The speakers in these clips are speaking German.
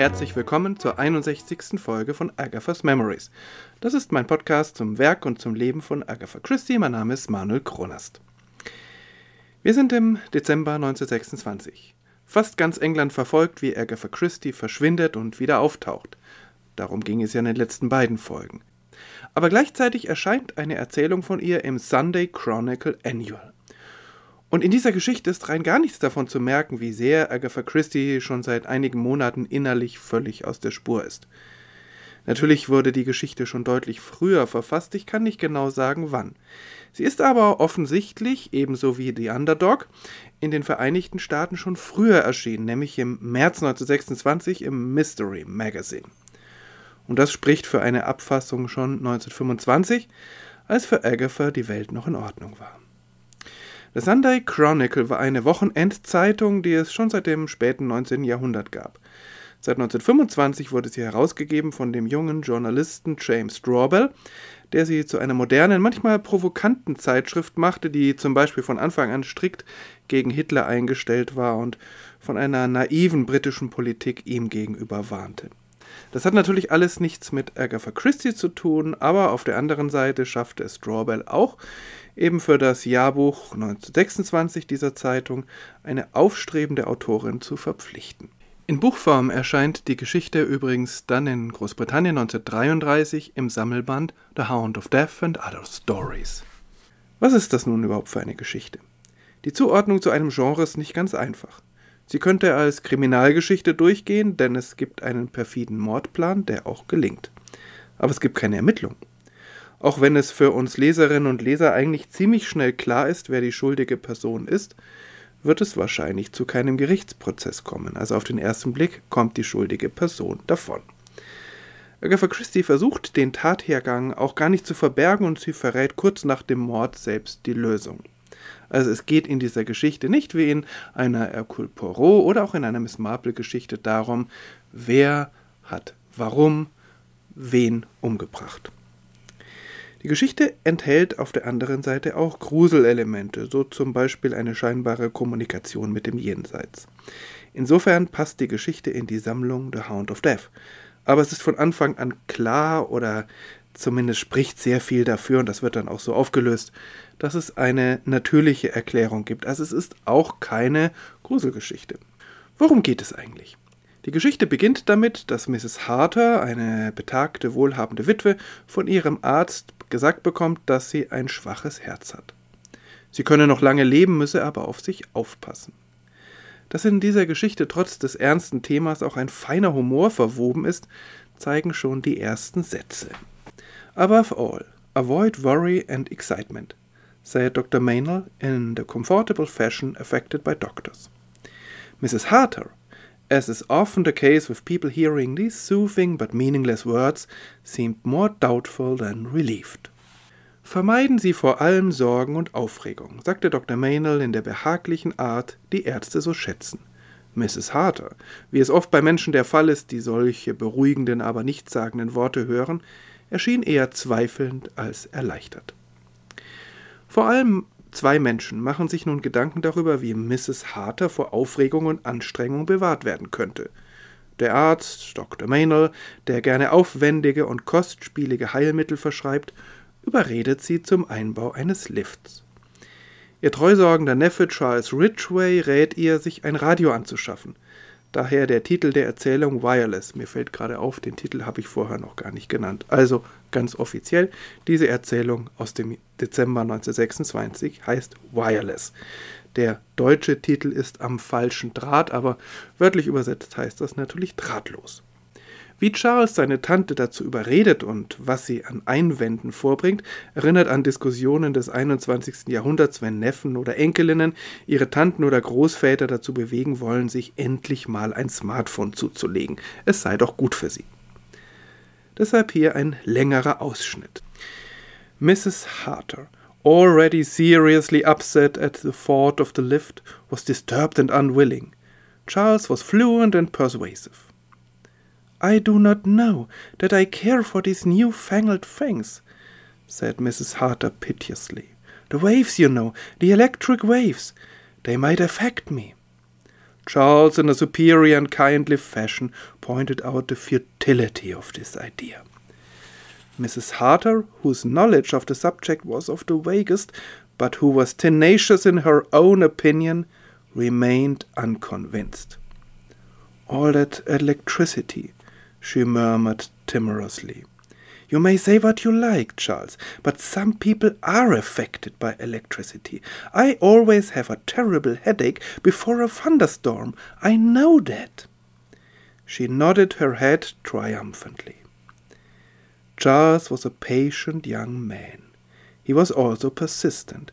Herzlich willkommen zur 61. Folge von Agatha's Memories. Das ist mein Podcast zum Werk und zum Leben von Agatha Christie. Mein Name ist Manuel Kronast. Wir sind im Dezember 1926. Fast ganz England verfolgt, wie Agatha Christie verschwindet und wieder auftaucht. Darum ging es ja in den letzten beiden Folgen. Aber gleichzeitig erscheint eine Erzählung von ihr im Sunday Chronicle Annual. Und in dieser Geschichte ist rein gar nichts davon zu merken, wie sehr Agatha Christie schon seit einigen Monaten innerlich völlig aus der Spur ist. Natürlich wurde die Geschichte schon deutlich früher verfasst, ich kann nicht genau sagen wann. Sie ist aber offensichtlich, ebenso wie The Underdog, in den Vereinigten Staaten schon früher erschienen, nämlich im März 1926 im Mystery Magazine. Und das spricht für eine Abfassung schon 1925, als für Agatha die Welt noch in Ordnung war. The Sunday Chronicle war eine Wochenendzeitung, die es schon seit dem späten 19. Jahrhundert gab. Seit 1925 wurde sie herausgegeben von dem jungen Journalisten James Strawbell, der sie zu einer modernen, manchmal provokanten Zeitschrift machte, die zum Beispiel von Anfang an strikt gegen Hitler eingestellt war und von einer naiven britischen Politik ihm gegenüber warnte. Das hat natürlich alles nichts mit Agatha Christie zu tun, aber auf der anderen Seite schaffte es Strawbell auch, eben für das Jahrbuch 1926 dieser Zeitung eine aufstrebende Autorin zu verpflichten. In Buchform erscheint die Geschichte übrigens dann in Großbritannien 1933 im Sammelband The Hound of Death and Other Stories. Was ist das nun überhaupt für eine Geschichte? Die Zuordnung zu einem Genre ist nicht ganz einfach. Sie könnte als Kriminalgeschichte durchgehen, denn es gibt einen perfiden Mordplan, der auch gelingt. Aber es gibt keine Ermittlung. Auch wenn es für uns Leserinnen und Leser eigentlich ziemlich schnell klar ist, wer die schuldige Person ist, wird es wahrscheinlich zu keinem Gerichtsprozess kommen. Also auf den ersten Blick kommt die schuldige Person davon. Agatha Christie versucht den Tathergang auch gar nicht zu verbergen und sie verrät kurz nach dem Mord selbst die Lösung. Also es geht in dieser Geschichte nicht wie in einer Hercule Poirot oder auch in einer Miss Marple Geschichte darum, wer hat warum wen umgebracht. Die Geschichte enthält auf der anderen Seite auch Gruselelemente, so zum Beispiel eine scheinbare Kommunikation mit dem Jenseits. Insofern passt die Geschichte in die Sammlung The Hound of Death. Aber es ist von Anfang an klar oder zumindest spricht sehr viel dafür, und das wird dann auch so aufgelöst, dass es eine natürliche Erklärung gibt. Also es ist auch keine Gruselgeschichte. Worum geht es eigentlich? Die Geschichte beginnt damit, dass Mrs. Harter, eine betagte, wohlhabende Witwe, von ihrem Arzt gesagt bekommt, dass sie ein schwaches Herz hat. Sie könne noch lange leben, müsse aber auf sich aufpassen. Dass in dieser Geschichte trotz des ernsten Themas auch ein feiner Humor verwoben ist, zeigen schon die ersten Sätze. Above all, avoid worry and excitement, said Dr. Maynell in the comfortable fashion affected by doctors. Mrs. Harter as is often the case with people hearing these soothing but meaningless words, seemed more doubtful than relieved. Vermeiden Sie vor allem Sorgen und Aufregung, sagte Dr. Maynell in der behaglichen Art, die Ärzte so schätzen. Mrs. Harter, wie es oft bei Menschen der Fall ist, die solche beruhigenden, aber nichtssagenden Worte hören, erschien eher zweifelnd als erleichtert. Vor allem Zwei Menschen machen sich nun Gedanken darüber, wie Mrs. Harter vor Aufregung und Anstrengung bewahrt werden könnte. Der Arzt, Dr. Maynell, der gerne aufwendige und kostspielige Heilmittel verschreibt, überredet sie zum Einbau eines Lifts. Ihr treusorgender Neffe Charles Ridgway rät ihr, sich ein Radio anzuschaffen – Daher der Titel der Erzählung Wireless. Mir fällt gerade auf, den Titel habe ich vorher noch gar nicht genannt. Also ganz offiziell, diese Erzählung aus dem Dezember 1926 heißt Wireless. Der deutsche Titel ist am falschen Draht, aber wörtlich übersetzt heißt das natürlich drahtlos. Wie Charles seine Tante dazu überredet und was sie an Einwänden vorbringt, erinnert an Diskussionen des 21. Jahrhunderts, wenn Neffen oder Enkelinnen ihre Tanten oder Großväter dazu bewegen wollen, sich endlich mal ein Smartphone zuzulegen. Es sei doch gut für sie. Deshalb hier ein längerer Ausschnitt. Mrs. Harter, already seriously upset at the thought of the lift, was disturbed and unwilling. Charles was fluent and persuasive. I do not know that I care for these new fangled things, said Mrs. Harter piteously. The waves, you know, the electric waves, they might affect me. Charles, in a superior and kindly fashion, pointed out the futility of this idea. Mrs. Harter, whose knowledge of the subject was of the vaguest, but who was tenacious in her own opinion, remained unconvinced. All that electricity, she murmured timorously. You may say what you like, Charles, but some people are affected by electricity. I always have a terrible headache before a thunderstorm. I know that. She nodded her head triumphantly. Charles was a patient young man. He was also persistent.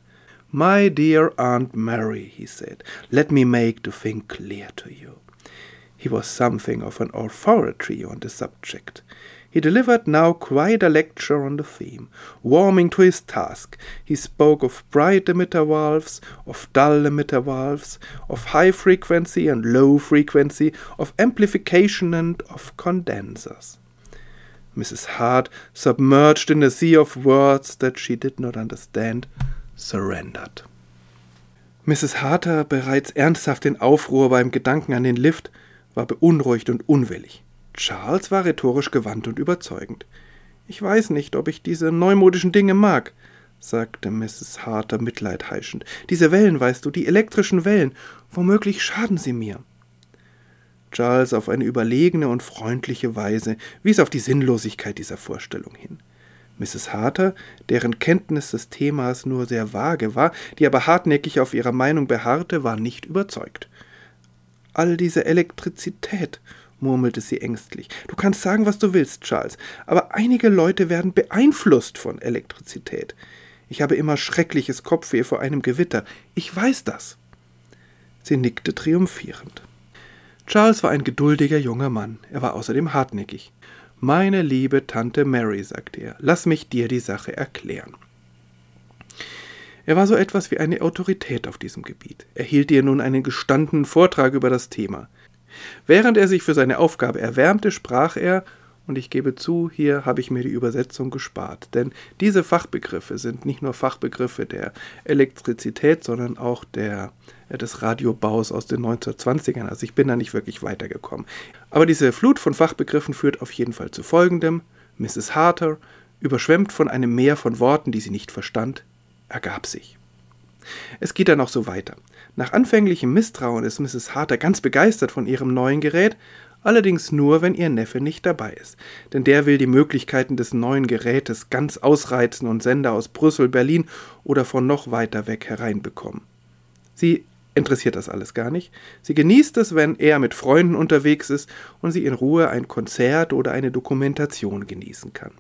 My dear Aunt Mary, he said, let me make the thing clear to you. He was something of an authority on the subject. He delivered now quite a lecture on the theme. Warming to his task, he spoke of bright emitter valves, of dull emitter valves, of high frequency and low frequency, of amplification and of condensers. Mrs. Hart, submerged in a sea of words that she did not understand, surrendered. Mrs. Harter, bereits ernsthaft in Aufruhr beim Gedanken an den Lift, war beunruhigt und unwillig. Charles war rhetorisch gewandt und überzeugend. Ich weiß nicht, ob ich diese neumodischen Dinge mag, sagte Mrs. Harter mitleidheischend. Diese Wellen, weißt du, die elektrischen Wellen, womöglich schaden sie mir. Charles auf eine überlegene und freundliche Weise wies auf die Sinnlosigkeit dieser Vorstellung hin. Mrs. Harter, deren Kenntnis des Themas nur sehr vage war, die aber hartnäckig auf ihrer Meinung beharrte, war nicht überzeugt. All diese Elektrizität murmelte sie ängstlich. Du kannst sagen, was du willst, Charles, aber einige Leute werden beeinflusst von Elektrizität. Ich habe immer schreckliches Kopfweh vor einem Gewitter. Ich weiß das. Sie nickte triumphierend. Charles war ein geduldiger junger Mann. Er war außerdem hartnäckig. Meine liebe Tante Mary, sagte er, lass mich dir die Sache erklären. Er war so etwas wie eine Autorität auf diesem Gebiet. Er hielt ihr nun einen gestandenen Vortrag über das Thema. Während er sich für seine Aufgabe erwärmte, sprach er, und ich gebe zu, hier habe ich mir die Übersetzung gespart, denn diese Fachbegriffe sind nicht nur Fachbegriffe der Elektrizität, sondern auch der, äh, des Radiobaus aus den 1920ern. Also ich bin da nicht wirklich weitergekommen. Aber diese Flut von Fachbegriffen führt auf jeden Fall zu folgendem. Mrs. Harter, überschwemmt von einem Meer von Worten, die sie nicht verstand, ergab sich. Es geht dann auch so weiter. Nach anfänglichem Misstrauen ist Mrs. Harter ganz begeistert von ihrem neuen Gerät, allerdings nur, wenn ihr Neffe nicht dabei ist, denn der will die Möglichkeiten des neuen Gerätes ganz ausreizen und Sender aus Brüssel, Berlin oder von noch weiter weg hereinbekommen. Sie interessiert das alles gar nicht. Sie genießt es, wenn er mit Freunden unterwegs ist und sie in Ruhe ein Konzert oder eine Dokumentation genießen kann.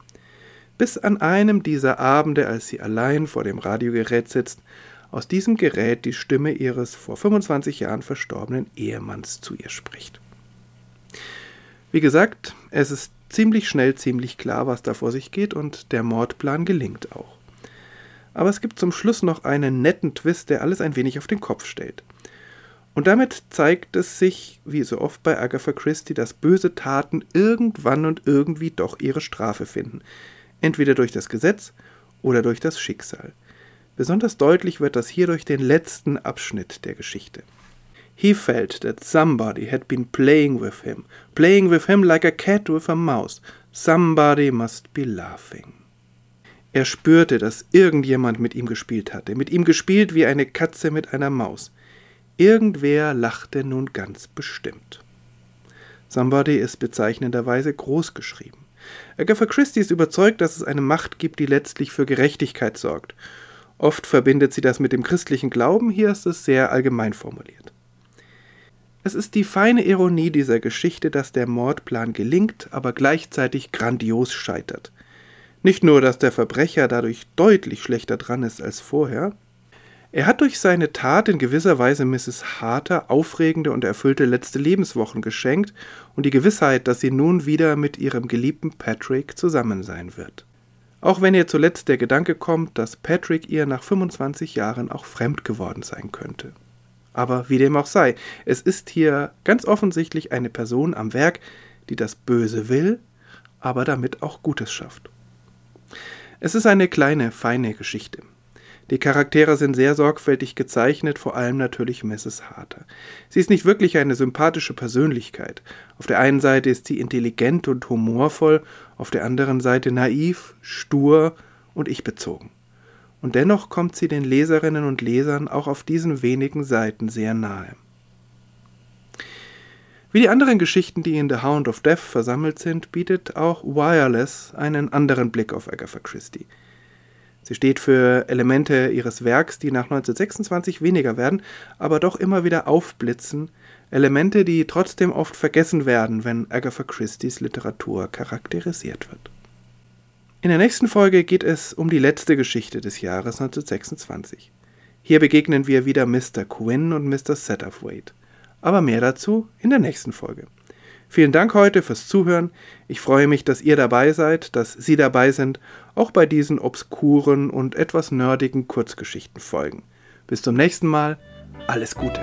Bis an einem dieser Abende, als sie allein vor dem Radiogerät sitzt, aus diesem Gerät die Stimme ihres vor 25 Jahren verstorbenen Ehemanns zu ihr spricht. Wie gesagt, es ist ziemlich schnell ziemlich klar, was da vor sich geht und der Mordplan gelingt auch. Aber es gibt zum Schluss noch einen netten Twist, der alles ein wenig auf den Kopf stellt. Und damit zeigt es sich, wie so oft bei Agatha Christie, dass böse Taten irgendwann und irgendwie doch ihre Strafe finden. Entweder durch das Gesetz oder durch das Schicksal. Besonders deutlich wird das hier durch den letzten Abschnitt der Geschichte. He felt that somebody had been playing with him, playing with him like a cat with a mouse. Somebody must be laughing. Er spürte, dass irgendjemand mit ihm gespielt hatte, mit ihm gespielt wie eine Katze mit einer Maus. Irgendwer lachte nun ganz bestimmt. Somebody ist bezeichnenderweise groß geschrieben. Agatha Christie ist überzeugt, dass es eine Macht gibt, die letztlich für Gerechtigkeit sorgt Oft verbindet sie das mit dem christlichen Glauben, hier ist es sehr allgemein formuliert. Es ist die feine Ironie dieser Geschichte, dass der Mordplan gelingt, aber gleichzeitig grandios scheitert. Nicht nur, dass der Verbrecher dadurch deutlich schlechter dran ist als vorher, er hat durch seine Tat in gewisser Weise Mrs. Harter aufregende und erfüllte letzte Lebenswochen geschenkt und die Gewissheit, dass sie nun wieder mit ihrem geliebten Patrick zusammen sein wird. Auch wenn ihr zuletzt der Gedanke kommt, dass Patrick ihr nach 25 Jahren auch fremd geworden sein könnte. Aber wie dem auch sei, es ist hier ganz offensichtlich eine Person am Werk, die das Böse will, aber damit auch Gutes schafft. Es ist eine kleine, feine Geschichte. Die Charaktere sind sehr sorgfältig gezeichnet, vor allem natürlich Mrs. Harter. Sie ist nicht wirklich eine sympathische Persönlichkeit. Auf der einen Seite ist sie intelligent und humorvoll, auf der anderen Seite naiv, stur und ich-bezogen. Und dennoch kommt sie den Leserinnen und Lesern auch auf diesen wenigen Seiten sehr nahe. Wie die anderen Geschichten, die in The Hound of Death versammelt sind, bietet auch Wireless einen anderen Blick auf Agatha Christie. Sie steht für Elemente ihres Werks, die nach 1926 weniger werden, aber doch immer wieder aufblitzen, Elemente, die trotzdem oft vergessen werden, wenn Agatha Christie's Literatur charakterisiert wird. In der nächsten Folge geht es um die letzte Geschichte des Jahres 1926. Hier begegnen wir wieder Mr. Quinn und Mr. Satterthwaite. Aber mehr dazu in der nächsten Folge. Vielen Dank heute fürs Zuhören. Ich freue mich, dass ihr dabei seid, dass Sie dabei sind, auch bei diesen obskuren und etwas nerdigen Kurzgeschichten folgen. Bis zum nächsten Mal. Alles Gute.